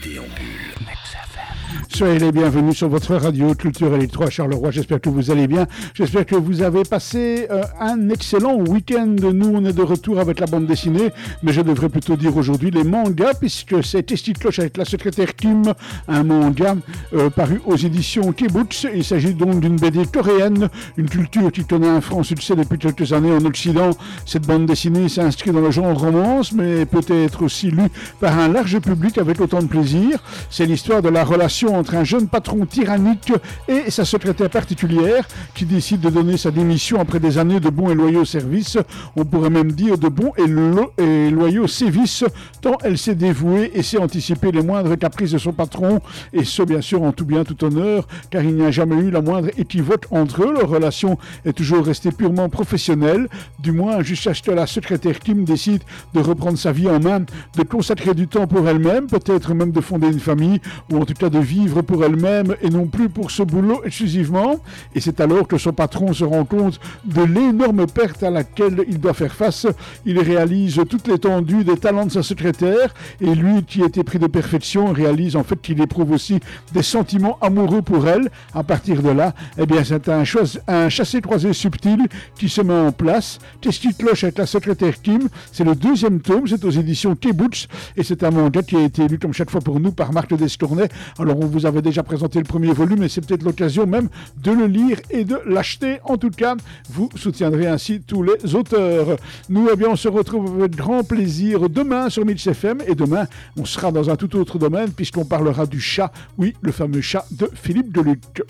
Dédé en bulle. Soyez les bienvenus sur votre radio Culture Électro à Charleroi. J'espère que vous allez bien. J'espère que vous avez passé euh, un excellent week-end. Nous, on est de retour avec la bande dessinée, mais je devrais plutôt dire aujourd'hui les mangas, puisque c'est Testy Cloche avec la secrétaire Kim, un manga euh, paru aux éditions Kibbutz. Il s'agit donc d'une BD coréenne, une culture qui connaît un franc succès depuis quelques années en Occident. Cette bande dessinée s'inscrit dans le genre romance, mais peut être aussi lue par un large public avec autant de plaisir. C'est l'histoire de la relation entre un jeune patron tyrannique et sa secrétaire particulière qui décide de donner sa démission après des années de bons et loyaux services. On pourrait même dire de bons et, loyaux sévices, tant elle s'est dévouée et sait anticiper les moindres caprices de son patron, et ce bien sûr en tout bien, tout honneur, car il n'y a jamais eu la moindre équivoque entre eux. Leur relation est toujours restée purement professionnelle, du moins jusqu'à ce que la secrétaire Kim décide de reprendre sa vie en main, de consacrer du temps pour elle-même, peut-être même de fonder une famille, ou en tout cas de vivre pour elle-même et non plus pour ce boulot exclusivement. Et c'est alors que son patron se rend compte de l'énorme perte à laquelle il doit faire face. Il réalise toute l'étendue des talents de sa secrétaire et lui qui était pris de perfection réalise en fait qu'il éprouve aussi des sentiments amoureux pour elle. À partir de là, eh bien c'est un, chassé-croisé subtil qui se met en place. Testy Cloche avec la secrétaire Kim, c'est le deuxième tome, c'est aux éditions Kibbutz et c'est un manga qui a été lu comme chaque fois pour nous par Marc Alors on vous avait déjà présenté le premier volume et c'est peut-être l'occasion même de le lire et de l'acheter. En tout cas, vous soutiendrez ainsi tous les auteurs. Nous, eh bien, on se retrouve avec grand plaisir demain sur Mix FM et demain, on sera dans un tout autre domaine puisqu'on parlera du chat, oui, le fameux chat de Philippe Deluc.